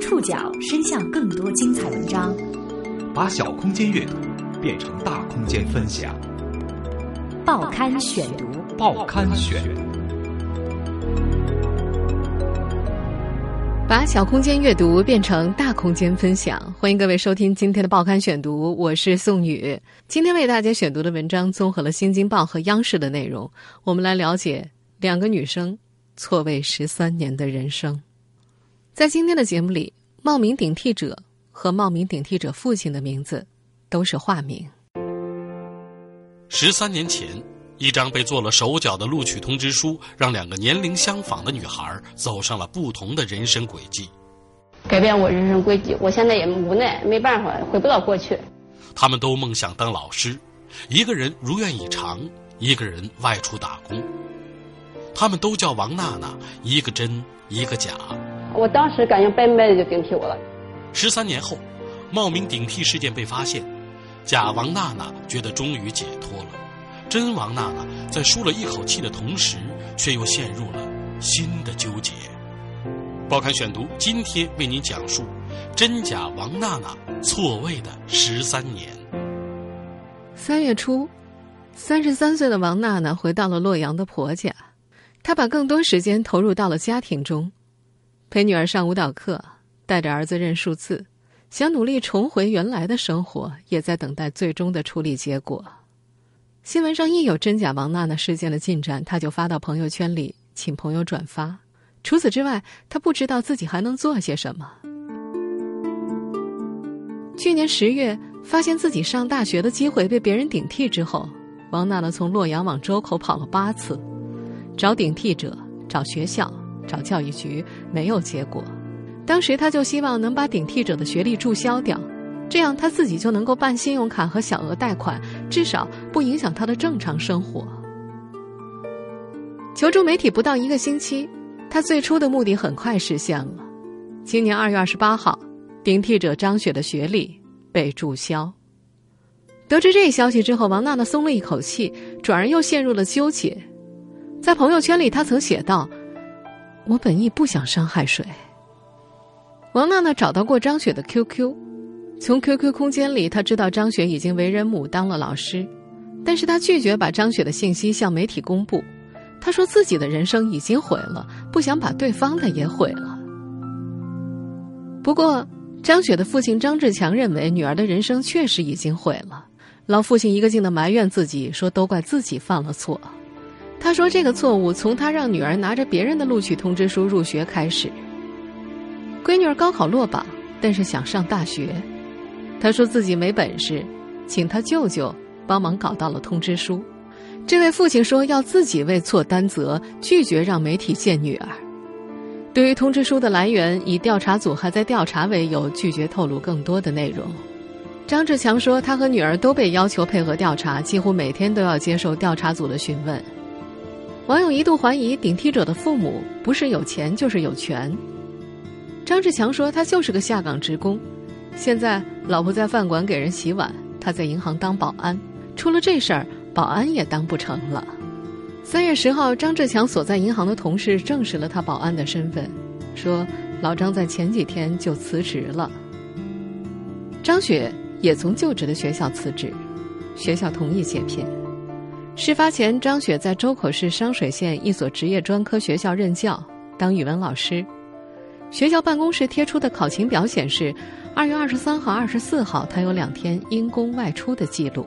触角伸向更多精彩文章，把小空间阅读变成大空间分享。报刊选读，报刊选，把小空间阅读变成大空间分享。欢迎各位收听今天的报刊选读，我是宋宇。今天为大家选读的文章综合了《新京报》和央视的内容，我们来了解两个女生错位十三年的人生。在今天的节目里，冒名顶替者和冒名顶替者父亲的名字都是化名。十三年前，一张被做了手脚的录取通知书，让两个年龄相仿的女孩走上了不同的人生轨迹，改变我人生轨迹。我现在也无奈，没办法，回不到过去。他们都梦想当老师，一个人如愿以偿，一个人外出打工。他们都叫王娜娜，一个真，一个假。我当时感觉白白的就顶替我了。十三年后，冒名顶替事件被发现，假王娜娜觉得终于解脱了，真王娜娜在舒了一口气的同时，却又陷入了新的纠结。报刊选读今天为您讲述真假王娜娜错位的十三年。三月初，三十三岁的王娜娜回到了洛阳的婆家，她把更多时间投入到了家庭中。陪女儿上舞蹈课，带着儿子认数字，想努力重回原来的生活，也在等待最终的处理结果。新闻上一有真假王娜娜事件的进展，他就发到朋友圈里，请朋友转发。除此之外，他不知道自己还能做些什么。去年十月，发现自己上大学的机会被别人顶替之后，王娜娜从洛阳往周口跑了八次，找顶替者，找学校。找教育局没有结果，当时他就希望能把顶替者的学历注销掉，这样他自己就能够办信用卡和小额贷款，至少不影响他的正常生活。求助媒体不到一个星期，他最初的目的很快实现了。今年二月二十八号，顶替者张雪的学历被注销。得知这消息之后，王娜娜松了一口气，转而又陷入了纠结。在朋友圈里，她曾写道。我本意不想伤害谁。王娜娜找到过张雪的 QQ，从 QQ 空间里，她知道张雪已经为人母，当了老师，但是她拒绝把张雪的信息向媒体公布。她说自己的人生已经毁了，不想把对方的也毁了。不过，张雪的父亲张志强认为女儿的人生确实已经毁了，老父亲一个劲的埋怨自己，说都怪自己犯了错。他说：“这个错误从他让女儿拿着别人的录取通知书入学开始。闺女儿高考落榜，但是想上大学。他说自己没本事，请他舅舅帮忙搞到了通知书。这位父亲说要自己为错担责，拒绝让媒体见女儿。对于通知书的来源，以调查组还在调查为由，拒绝透露更多的内容。张志强说，他和女儿都被要求配合调查，几乎每天都要接受调查组的询问。”网友一度怀疑顶替者的父母不是有钱就是有权。张志强说他就是个下岗职工，现在老婆在饭馆给人洗碗，他在银行当保安，出了这事儿，保安也当不成了。三月十号，张志强所在银行的同事证实了他保安的身份，说老张在前几天就辞职了。张雪也从就职的学校辞职，学校同意解聘。事发前，张雪在周口市商水县一所职业专科学校任教，当语文老师。学校办公室贴出的考勤表显示，二月二十三号、二十四号，他有两天因公外出的记录。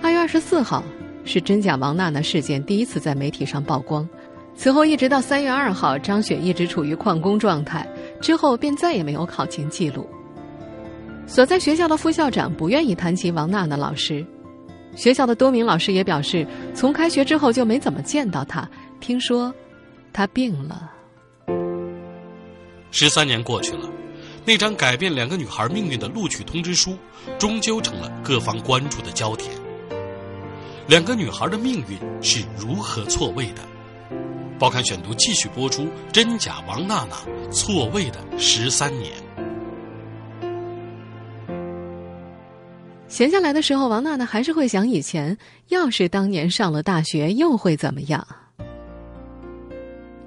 二月二十四号是真假王娜娜事件第一次在媒体上曝光，此后一直到三月二号，张雪一直处于旷工状态，之后便再也没有考勤记录。所在学校的副校长不愿意谈及王娜娜老师。学校的多名老师也表示，从开学之后就没怎么见到他。听说他病了。十三年过去了，那张改变两个女孩命运的录取通知书，终究成了各方关注的焦点。两个女孩的命运是如何错位的？报刊选读继续播出：真假王娜娜错位的十三年。闲下来的时候，王娜娜还是会想以前，要是当年上了大学，又会怎么样？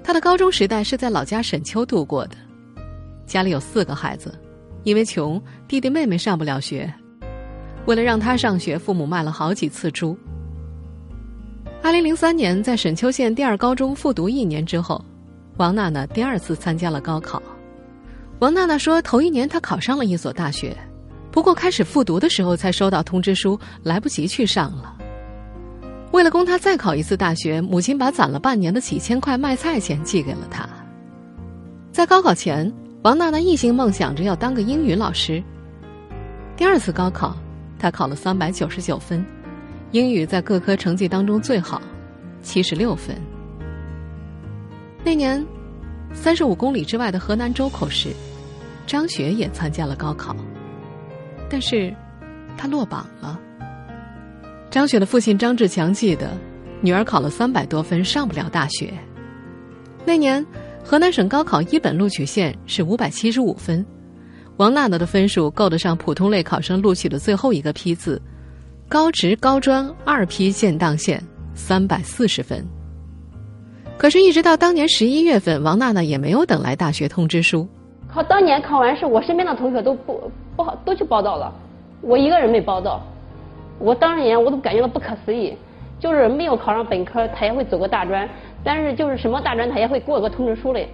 她的高中时代是在老家沈丘度过的。家里有四个孩子，因为穷，弟弟妹妹上不了学。为了让她上学，父母卖了好几次猪。二零零三年，在沈丘县第二高中复读一年之后，王娜娜第二次参加了高考。王娜娜说，头一年她考上了一所大学，不过开始复读的时候才收到通知书，来不及去上了。为了供他再考一次大学，母亲把攒了半年的几千块卖菜钱寄给了他。在高考前，王娜娜一心梦想着要当个英语老师。第二次高考，她考了三百九十九分，英语在各科成绩当中最好，七十六分。那年，三十五公里之外的河南周口市，张雪也参加了高考，但是，她落榜了。张雪的父亲张志强记得，女儿考了三百多分，上不了大学。那年。河南省高考一本录取线是五百七十五分，王娜娜的分数够得上普通类考生录取的最后一个批次，高职高专二批建档线三百四十分。可是，一直到当年十一月份，王娜娜也没有等来大学通知书。考当年考完试，我身边的同学都不不好都去报道了，我一个人没报到。我当年我都感觉到不可思议，就是没有考上本科，他也会走个大专。但是就是什么大专他也会过个通知书嘞，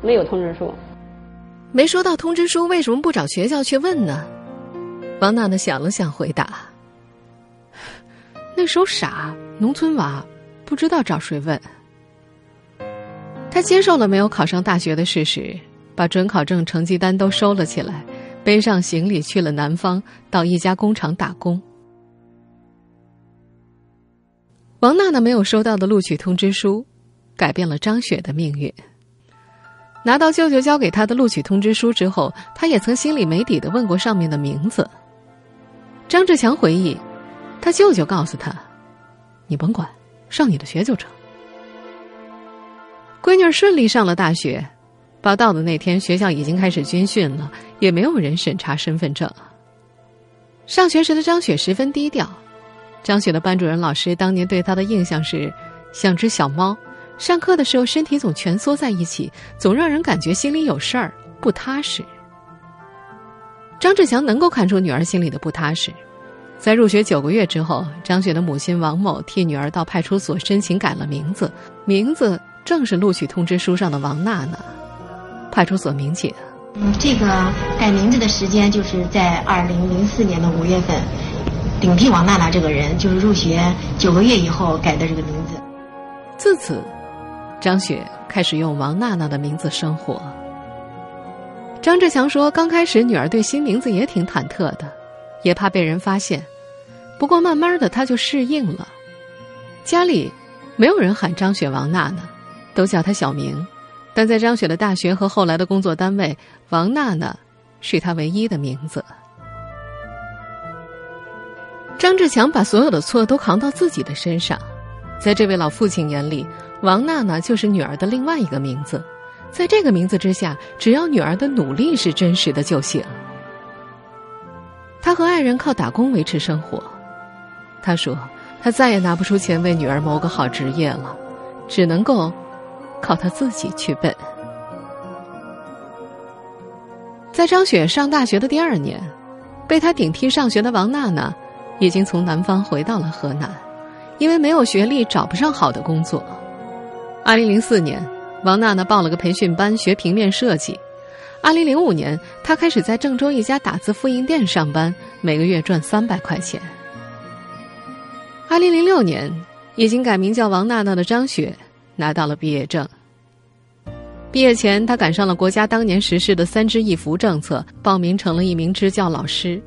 没有通知书，没收到通知书，为什么不找学校去问呢？王娜娜想了想，回答：“那时候傻，农村娃，不知道找谁问。”他接受了没有考上大学的事实，把准考证、成绩单都收了起来，背上行李去了南方，到一家工厂打工。王娜娜没有收到的录取通知书，改变了张雪的命运。拿到舅舅交给她的录取通知书之后，她也曾心里没底的问过上面的名字。张志强回忆，他舅舅告诉他：“你甭管，上你的学就成。”闺女顺利上了大学，报到的那天，学校已经开始军训了，也没有人审查身份证。上学时的张雪十分低调。张雪的班主任老师当年对她的印象是，像只小猫，上课的时候身体总蜷缩在一起，总让人感觉心里有事儿，不踏实。张志强能够看出女儿心里的不踏实，在入学九个月之后，张雪的母亲王某替女儿到派出所申请改了名字，名字正是录取通知书上的王娜娜。派出所民警，嗯，这个改名字的时间就是在二零零四年的五月份。顶替王娜娜这个人，就是入学九个月以后改的这个名字。自此，张雪开始用王娜娜的名字生活。张志强说：“刚开始，女儿对新名字也挺忐忑的，也怕被人发现。不过慢慢的，她就适应了。家里没有人喊张雪王娜娜，都叫她小名。但在张雪的大学和后来的工作单位，王娜娜是她唯一的名字。”张志强把所有的错都扛到自己的身上，在这位老父亲眼里，王娜娜就是女儿的另外一个名字，在这个名字之下，只要女儿的努力是真实的就行。他和爱人靠打工维持生活，他说他再也拿不出钱为女儿谋个好职业了，只能够靠他自己去奔。在张雪上大学的第二年，被他顶替上学的王娜娜。已经从南方回到了河南，因为没有学历找不上好的工作。二零零四年，王娜娜报了个培训班学平面设计。二零零五年，她开始在郑州一家打字复印店上班，每个月赚三百块钱。二零零六年，已经改名叫王娜娜的张雪拿到了毕业证。毕业前，他赶上了国家当年实施的“三支一扶”政策，报名成了一名支教老师。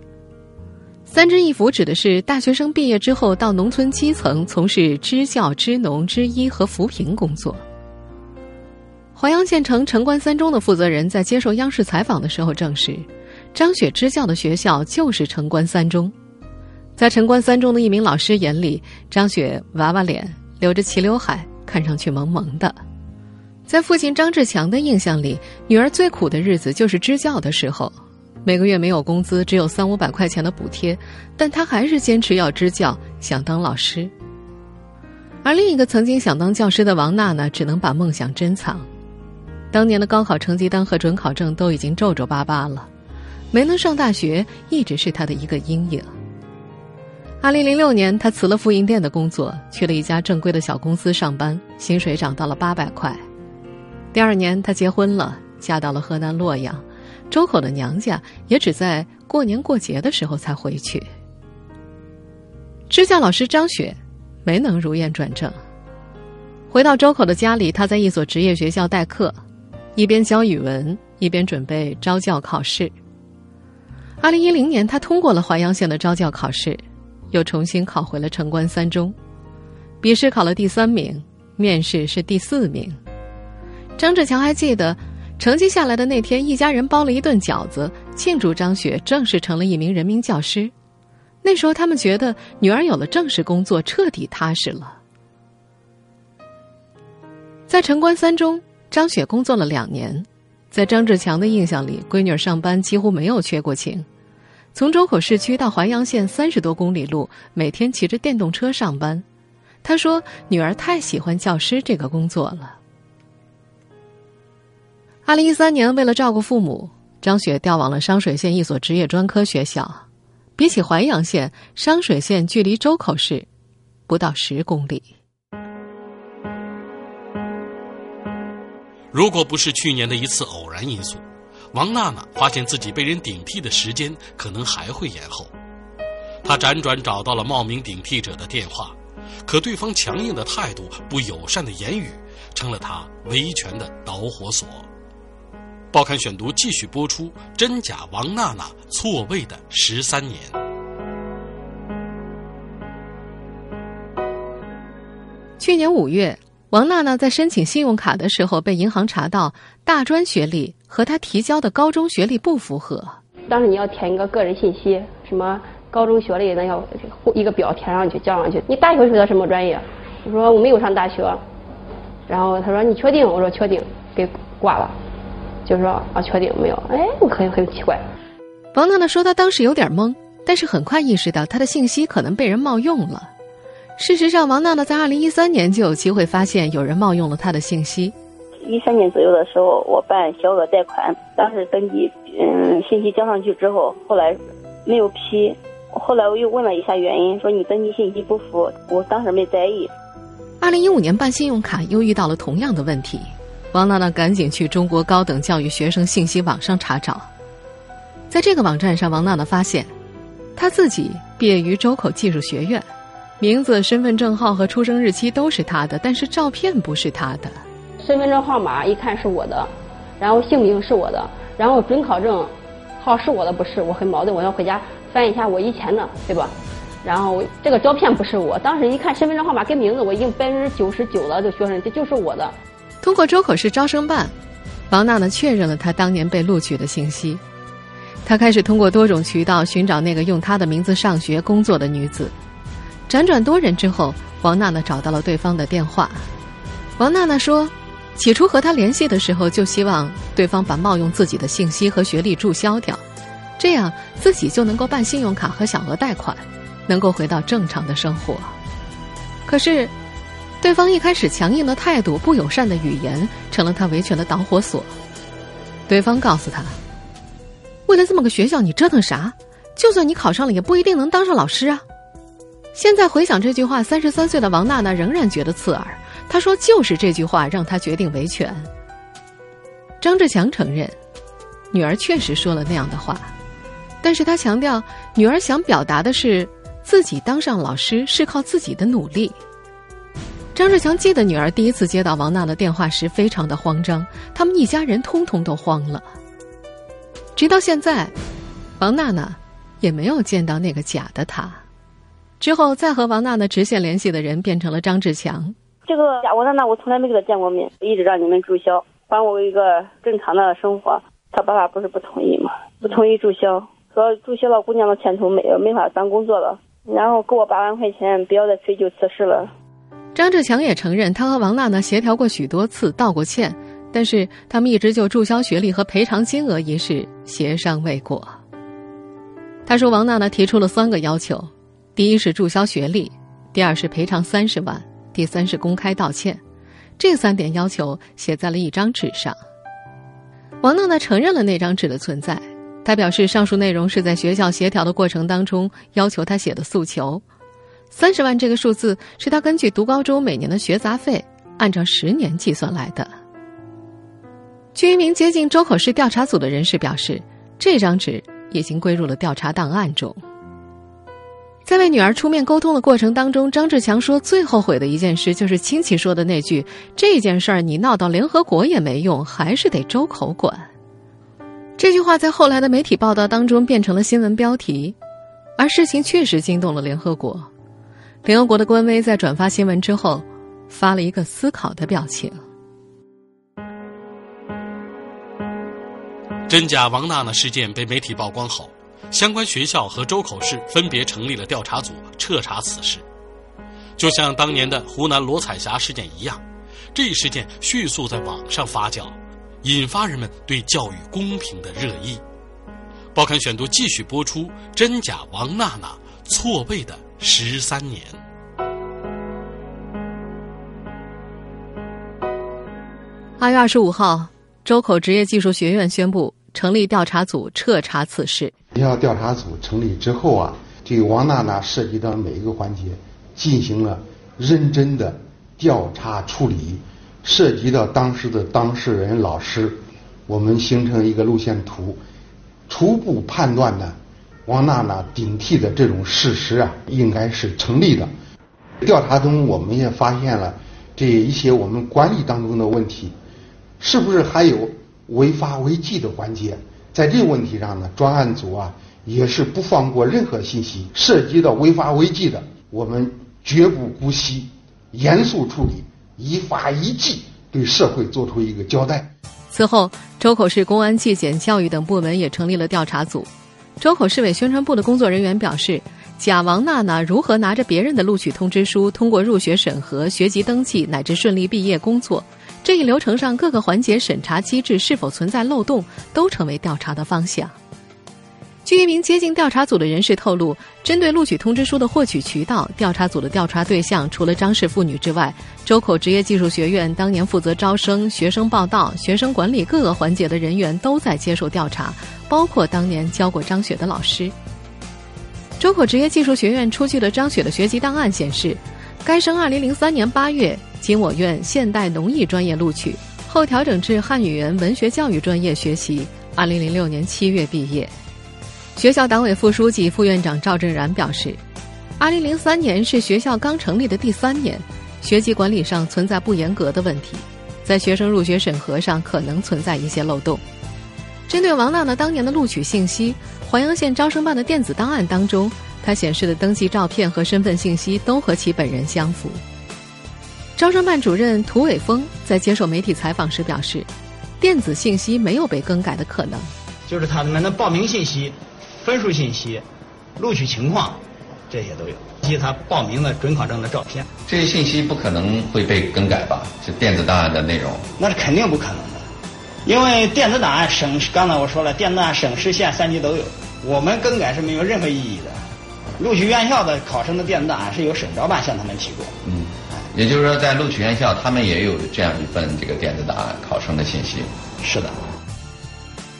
三支一扶指的是大学生毕业之后到农村基层从事支教、支农、支医和扶贫工作。淮阳县城城关三中的负责人在接受央视采访的时候证实，张雪支教的学校就是城关三中。在城关三中的一名老师眼里，张雪娃娃脸，留着齐刘海，看上去萌萌的。在父亲张志强的印象里，女儿最苦的日子就是支教的时候。每个月没有工资，只有三五百块钱的补贴，但他还是坚持要支教，想当老师。而另一个曾经想当教师的王娜娜，只能把梦想珍藏。当年的高考成绩单和准考证都已经皱皱巴巴了，没能上大学一直是他的一个阴影。二零零六年，他辞了复印店的工作，去了一家正规的小公司上班，薪水涨到了八百块。第二年，他结婚了，嫁到了河南洛阳，周口的娘家也只在过年过节的时候才回去。支教老师张雪没能如愿转正，回到周口的家里，他在一所职业学校代课，一边教语文，一边准备招教考试。二零一零年，他通过了淮阳县的招教考试。又重新考回了城关三中，笔试考了第三名，面试是第四名。张志强还记得，成绩下来的那天，一家人包了一顿饺子庆祝张雪正式成了一名人民教师。那时候，他们觉得女儿有了正式工作，彻底踏实了。在城关三中，张雪工作了两年，在张志强的印象里，闺女上班几乎没有缺过勤。从周口市区到淮阳县三十多公里路，每天骑着电动车上班。他说：“女儿太喜欢教师这个工作了。”二零一三年，为了照顾父母，张雪调往了商水县一所职业专科学校。比起淮阳县，商水县距离周口市不到十公里。如果不是去年的一次偶然因素。王娜娜发现自己被人顶替的时间可能还会延后，她辗转找到了冒名顶替者的电话，可对方强硬的态度、不友善的言语，成了她维权的导火索。报刊选读继续播出：真假王娜娜错位的十三年。去年五月。王娜娜在申请信用卡的时候，被银行查到大专学历和他提交的高中学历不符合。当时你要填一个个人信息，什么高中学历，那要一个表填上去交上去。你大学学的什么专业？我说我没有上大学。然后他说你确定？我说确定，给挂了。就说啊，确定没有？哎，我很很奇怪。王娜娜说她当时有点懵，但是很快意识到她的信息可能被人冒用了。事实上，王娜娜在二零一三年就有机会发现有人冒用了她的信息。一三年左右的时候，我办小额贷款，当时登记，嗯，信息交上去之后，后来没有批。后来我又问了一下原因，说你登记信息不符，我当时没在意。二零一五年办信用卡又遇到了同样的问题，王娜娜赶紧去中国高等教育学生信息网上查找。在这个网站上，王娜娜发现，她自己毕业于周口技术学院。名字、身份证号和出生日期都是她的，但是照片不是她的。身份证号码一看是我的，然后姓名是我的，然后准考证号是我的，不是我很矛盾，我要回家翻一下我以前的，对吧？然后这个照片不是我，当时一看身份证号码跟名字，我已经百分之九十九了，这学生这就是我的。通过周口市招生办，王娜娜确认了她当年被录取的信息。她开始通过多种渠道寻找那个用她的名字上学、工作的女子。辗转多人之后，王娜娜找到了对方的电话。王娜娜说：“起初和他联系的时候，就希望对方把冒用自己的信息和学历注销掉，这样自己就能够办信用卡和小额贷款，能够回到正常的生活。可是，对方一开始强硬的态度、不友善的语言，成了他维权的导火索。对方告诉他：‘为了这么个学校，你折腾啥？就算你考上了，也不一定能当上老师啊。’”现在回想这句话，三十三岁的王娜娜仍然觉得刺耳。他说：“就是这句话让他决定维权。”张志强承认，女儿确实说了那样的话，但是他强调，女儿想表达的是自己当上老师是靠自己的努力。张志强记得女儿第一次接到王娜的电话时非常的慌张，他们一家人通通都慌了。直到现在，王娜娜也没有见到那个假的她。之后，再和王娜娜直线联系的人变成了张志强。这个王娜娜，我从来没跟他见过面，一直让你们注销，还我一个正常的生活。他爸爸不是不同意吗？不同意注销，说注销了，姑娘的前途没没法当工作了。然后给我八万块钱，不要再追究此事了。张志强也承认，他和王娜娜协调过许多次，道过歉，但是他们一直就注销学历和赔偿金额一事协商未果。他说，王娜娜提出了三个要求。第一是注销学历，第二是赔偿三十万，第三是公开道歉。这三点要求写在了一张纸上。王娜娜承认了那张纸的存在，她表示上述内容是在学校协调的过程当中要求她写的诉求。三十万这个数字是她根据读高中每年的学杂费，按照十年计算来的。据一名接近周口市调查组的人士表示，这张纸已经归入了调查档案中。在为女儿出面沟通的过程当中，张志强说最后悔的一件事就是亲戚说的那句：“这件事儿你闹到联合国也没用，还是得周口管。”这句话在后来的媒体报道当中变成了新闻标题，而事情确实惊动了联合国。联合国的官微在转发新闻之后，发了一个思考的表情。真假王娜娜事件被媒体曝光后。相关学校和周口市分别成立了调查组，彻查此事。就像当年的湖南罗彩霞事件一样，这一事件迅速在网上发酵，引发人们对教育公平的热议。报刊选读继续播出：真假王娜娜错位的十三年。二月二十五号，周口职业技术学院宣布。成立调查组彻查此事。学校调查组成立之后啊，对王娜娜涉及的每一个环节进行了认真的调查处理，涉及到当时的当事人老师，我们形成一个路线图，初步判断呢，王娜娜顶替的这种事实啊，应该是成立的。调查中我们也发现了这一些我们管理当中的问题，是不是还有？违法违纪的环节，在这个问题上呢，专案组啊也是不放过任何信息，涉及到违法违纪的，我们绝不姑息，严肃处理，依法依纪对社会做出一个交代。此后，周口市公安、纪检、教育等部门也成立了调查组。周口市委宣传部的工作人员表示，贾王娜娜如何拿着别人的录取通知书，通过入学审核、学籍登记，乃至顺利毕业工作。这一流程上各个环节审查机制是否存在漏洞，都成为调查的方向。据一名接近调查组的人士透露，针对录取通知书的获取渠道，调查组的调查对象除了张氏妇女之外，周口职业技术学院当年负责招生、学生报到、学生管理各个环节的人员都在接受调查，包括当年教过张雪的老师。周口职业技术学院出具的张雪的学籍档案显示，该生2003年8月。经我院现代农艺专业录取，后调整至汉语言文学教育专业学习。二零零六年七月毕业。学校党委副书记、副院长赵振然表示，二零零三年是学校刚成立的第三年，学籍管理上存在不严格的问题，在学生入学审核上可能存在一些漏洞。针对王娜娜当年的录取信息，淮阳县招生办的电子档案当中，她显示的登记照片和身份信息都和其本人相符。招生办主任涂伟峰在接受媒体采访时表示，电子信息没有被更改的可能，就是他们的报名信息、分数信息、录取情况，这些都有，以及他报名的准考证的照片。这些信息不可能会被更改吧？是电子档案的内容？那是肯定不可能的，因为电子档案省，刚才我说了，电子档案省市县三级都有，我们更改是没有任何意义的。录取院校的考生的电子档案是由省招办向他们提供。嗯。也就是说，在录取院校，他们也有这样一份这个电子档案，考生的信息。是的。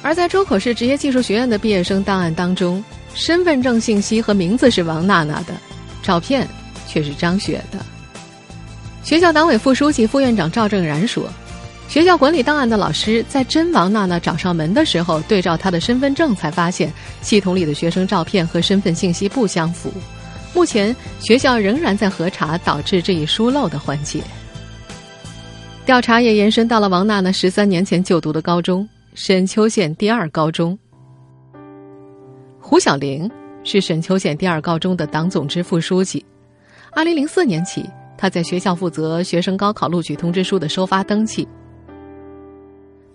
而在周口市职业技术学院的毕业生档案当中，身份证信息和名字是王娜娜的，照片却是张雪的。学校党委副书记、副院长赵正然说：“学校管理档案的老师在真王娜娜找上门的时候，对照她的身份证，才发现系统里的学生照片和身份信息不相符。”目前学校仍然在核查导致这一疏漏的环节。调查也延伸到了王娜娜十三年前就读的高中——沈丘县第二高中。胡小玲是沈丘县第二高中的党总支副书记。二零零四年起，他在学校负责学生高考录取通知书的收发登记。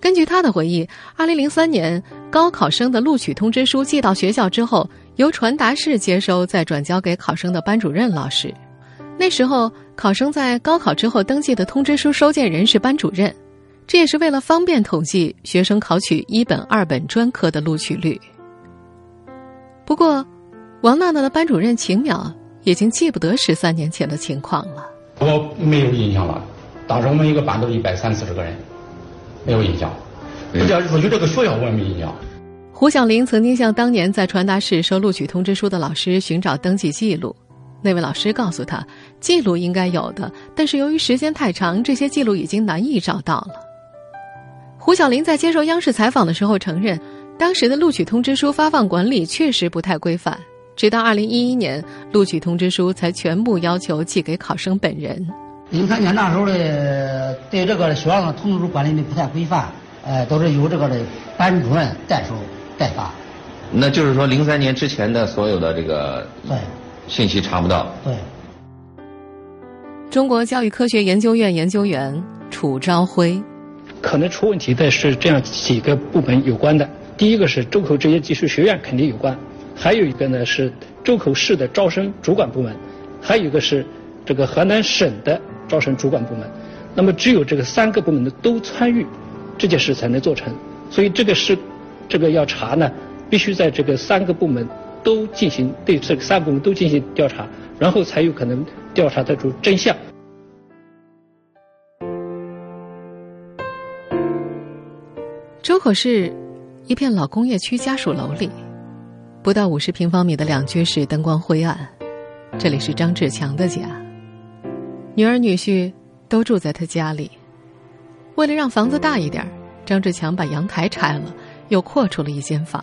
根据他的回忆，二零零三年高考生的录取通知书寄到学校之后。由传达室接收，再转交给考生的班主任老师。那时候，考生在高考之后登记的通知书收件人是班主任，这也是为了方便统计学生考取一本、二本专科的录取率。不过，王娜娜的班主任秦淼已经记不得十三年前的情况了。我没有印象了，当时我们一个班都一百三四十个人，没有印象。人家说有这个学校我也没印象。胡小玲曾经向当年在传达室收录取通知书的老师寻找登记记录，那位老师告诉他，记录应该有的，但是由于时间太长，这些记录已经难以找到了。胡小林在接受央视采访的时候承认，当时的录取通知书发放管理确实不太规范，直到二零一一年，录取通知书才全部要求寄给考生本人。零三年那时候的对这个学校的通知书管理的不太规范，呃，都是由这个的班主任代收。代发，那就是说零三年之前的所有的这个对信息查不到。对。中国教育科学研究院研究员楚朝辉，可能出问题的是这样几个部门有关的。第一个是周口职业技术学院肯定有关，还有一个呢是周口市的招生主管部门，还有一个是这个河南省的招生主管部门。那么只有这个三个部门的都参与这件事才能做成，所以这个是。这个要查呢，必须在这个三个部门都进行对这个三部门都进行调查，然后才有可能调查得出真相。周口市一片老工业区家属楼里，不到五十平方米的两居室，灯光灰暗。这里是张志强的家，女儿女婿都住在他家里。为了让房子大一点，张志强把阳台拆了。又扩出了一间房。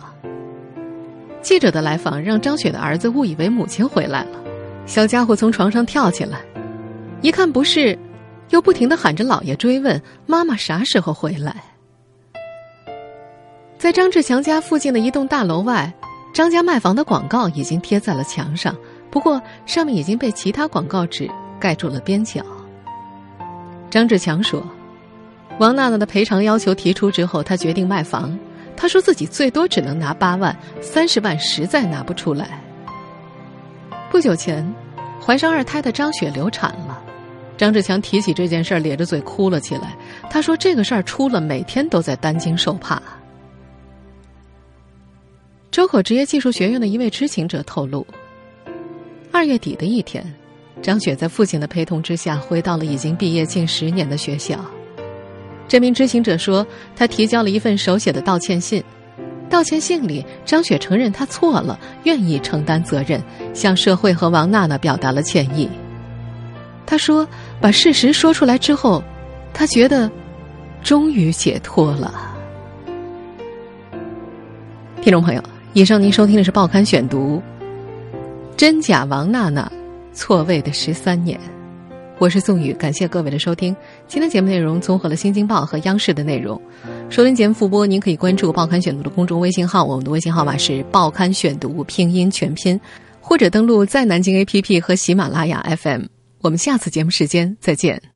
记者的来访让张雪的儿子误以为母亲回来了，小家伙从床上跳起来，一看不是，又不停的喊着姥爷追问妈妈啥时候回来。在张志强家附近的一栋大楼外，张家卖房的广告已经贴在了墙上，不过上面已经被其他广告纸盖住了边角。张志强说：“王娜娜的赔偿要求提出之后，他决定卖房。”他说自己最多只能拿八万，三十万实在拿不出来。不久前，怀上二胎的张雪流产了，张志强提起这件事儿，咧着嘴哭了起来。他说这个事儿出了，每天都在担惊受怕。周口职业技术学院的一位知情者透露，二月底的一天，张雪在父亲的陪同之下，回到了已经毕业近十年的学校。这名知情者说，他提交了一份手写的道歉信。道歉信里，张雪承认他错了，愿意承担责任，向社会和王娜娜表达了歉意。他说：“把事实说出来之后，他觉得终于解脱了。”听众朋友，以上您收听的是《报刊选读》，真假王娜娜错位的十三年。我是宋宇，感谢各位的收听。今天节目内容综合了《新京报》和央视的内容。收听节目复播，您可以关注《报刊选读》的公众微信号，我们的微信号码是“报刊选读”拼音全拼，或者登录在南京 APP 和喜马拉雅 FM。我们下次节目时间再见。